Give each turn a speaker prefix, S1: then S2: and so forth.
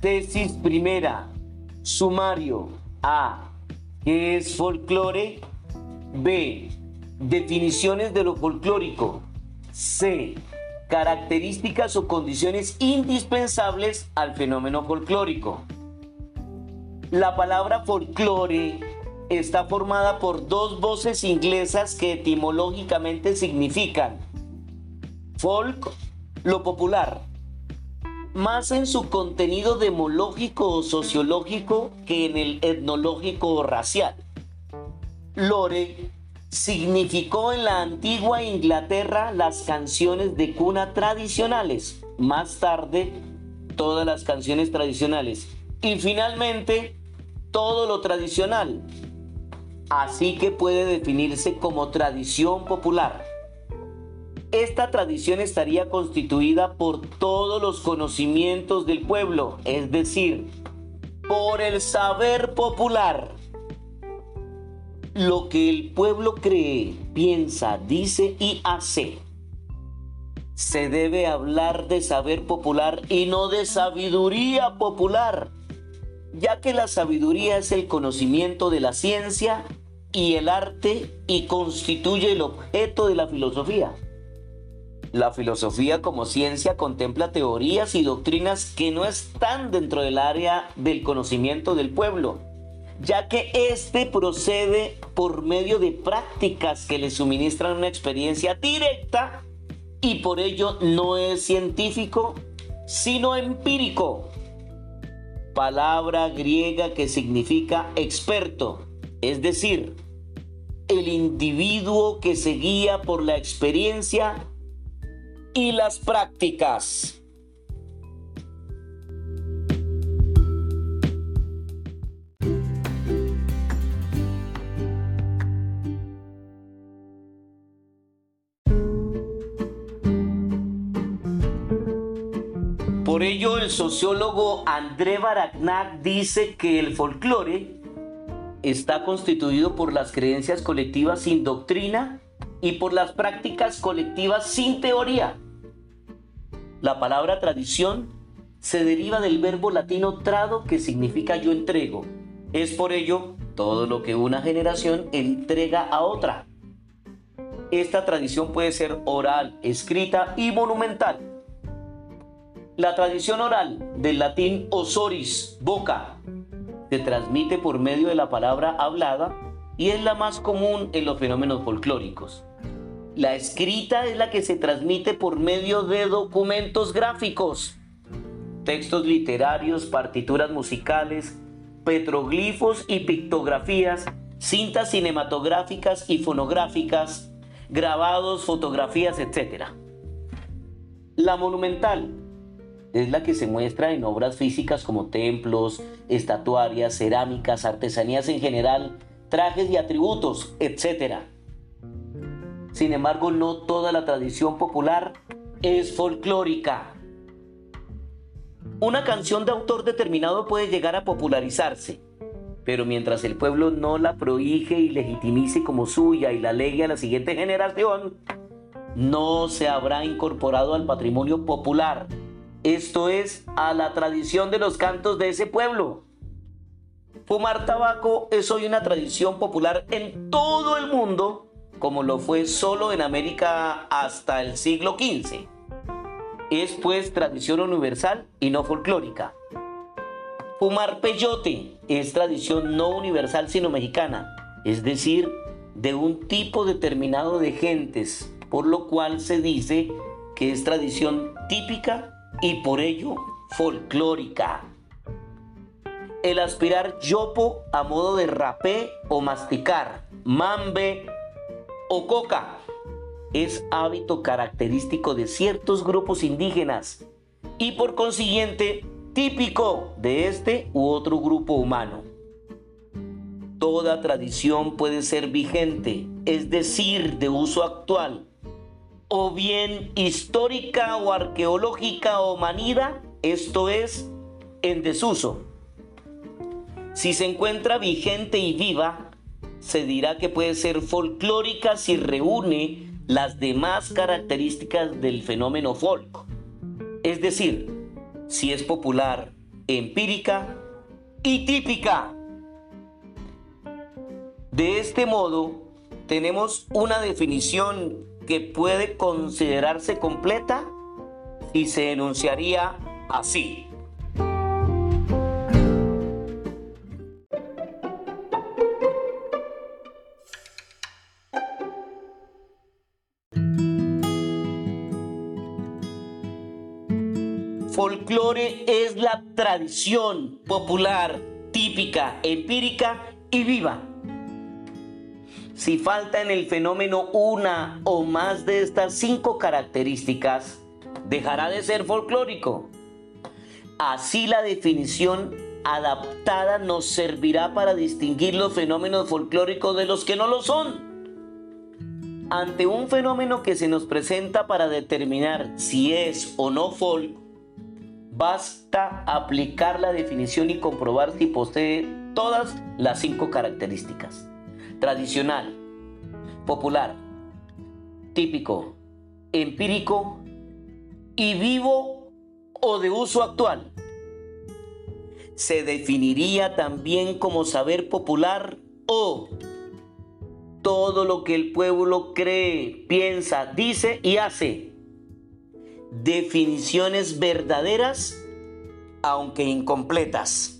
S1: Tesis primera. Sumario. A. ¿Qué es folclore? B. Definiciones de lo folclórico. C. Características o condiciones indispensables al fenómeno folclórico. La palabra folclore está formada por dos voces inglesas que etimológicamente significan folk, lo popular, más en su contenido demológico o sociológico que en el etnológico o racial. Lore significó en la antigua Inglaterra las canciones de cuna tradicionales, más tarde todas las canciones tradicionales y finalmente todo lo tradicional. Así que puede definirse como tradición popular. Esta tradición estaría constituida por todos los conocimientos del pueblo, es decir, por el saber popular lo que el pueblo cree, piensa, dice y hace. Se debe hablar de saber popular y no de sabiduría popular, ya que la sabiduría es el conocimiento de la ciencia y el arte y constituye el objeto de la filosofía. La filosofía como ciencia contempla teorías y doctrinas que no están dentro del área del conocimiento del pueblo, ya que éste procede por medio de prácticas que le suministran una experiencia directa y por ello no es científico, sino empírico. Palabra griega que significa experto, es decir, el individuo que se guía por la experiencia y las prácticas. Por ello, el sociólogo André Baragnac dice que el folclore está constituido por las creencias colectivas sin doctrina y por las prácticas colectivas sin teoría. La palabra tradición se deriva del verbo latino trado que significa yo entrego. Es por ello todo lo que una generación entrega a otra. Esta tradición puede ser oral, escrita y monumental. La tradición oral del latín osoris, boca, se transmite por medio de la palabra hablada y es la más común en los fenómenos folclóricos. La escrita es la que se transmite por medio de documentos gráficos, textos literarios, partituras musicales, petroglifos y pictografías, cintas cinematográficas y fonográficas, grabados, fotografías, etc. La monumental es la que se muestra en obras físicas como templos, estatuarias, cerámicas, artesanías en general, trajes y atributos, etc. Sin embargo, no toda la tradición popular es folclórica. Una canción de autor determinado puede llegar a popularizarse, pero mientras el pueblo no la prohíje y legitimice como suya y la legue a la siguiente generación, no se habrá incorporado al patrimonio popular, esto es, a la tradición de los cantos de ese pueblo. Fumar tabaco es hoy una tradición popular en todo el mundo como lo fue solo en América hasta el siglo XV. Es pues tradición universal y no folclórica. Fumar peyote es tradición no universal sino mexicana, es decir, de un tipo determinado de gentes, por lo cual se dice que es tradición típica y por ello folclórica. El aspirar yopo a modo de rapé o masticar, mambe o coca es hábito característico de ciertos grupos indígenas y por consiguiente típico de este u otro grupo humano. Toda tradición puede ser vigente, es decir, de uso actual, o bien histórica o arqueológica o manida, esto es, en desuso. Si se encuentra vigente y viva, se dirá que puede ser folclórica si reúne las demás características del fenómeno folk. Es decir, si es popular, empírica y típica. De este modo, tenemos una definición que puede considerarse completa y se enunciaría así. Folclore es la tradición popular, típica, empírica y viva. Si falta en el fenómeno una o más de estas cinco características, dejará de ser folclórico. Así la definición adaptada nos servirá para distinguir los fenómenos folclóricos de los que no lo son. Ante un fenómeno que se nos presenta para determinar si es o no folk, basta aplicar la definición y comprobar si posee todas las cinco características. Tradicional, popular, típico, empírico y vivo o de uso actual. Se definiría también como saber popular o todo lo que el pueblo cree, piensa, dice y hace. Definiciones verdaderas, aunque incompletas.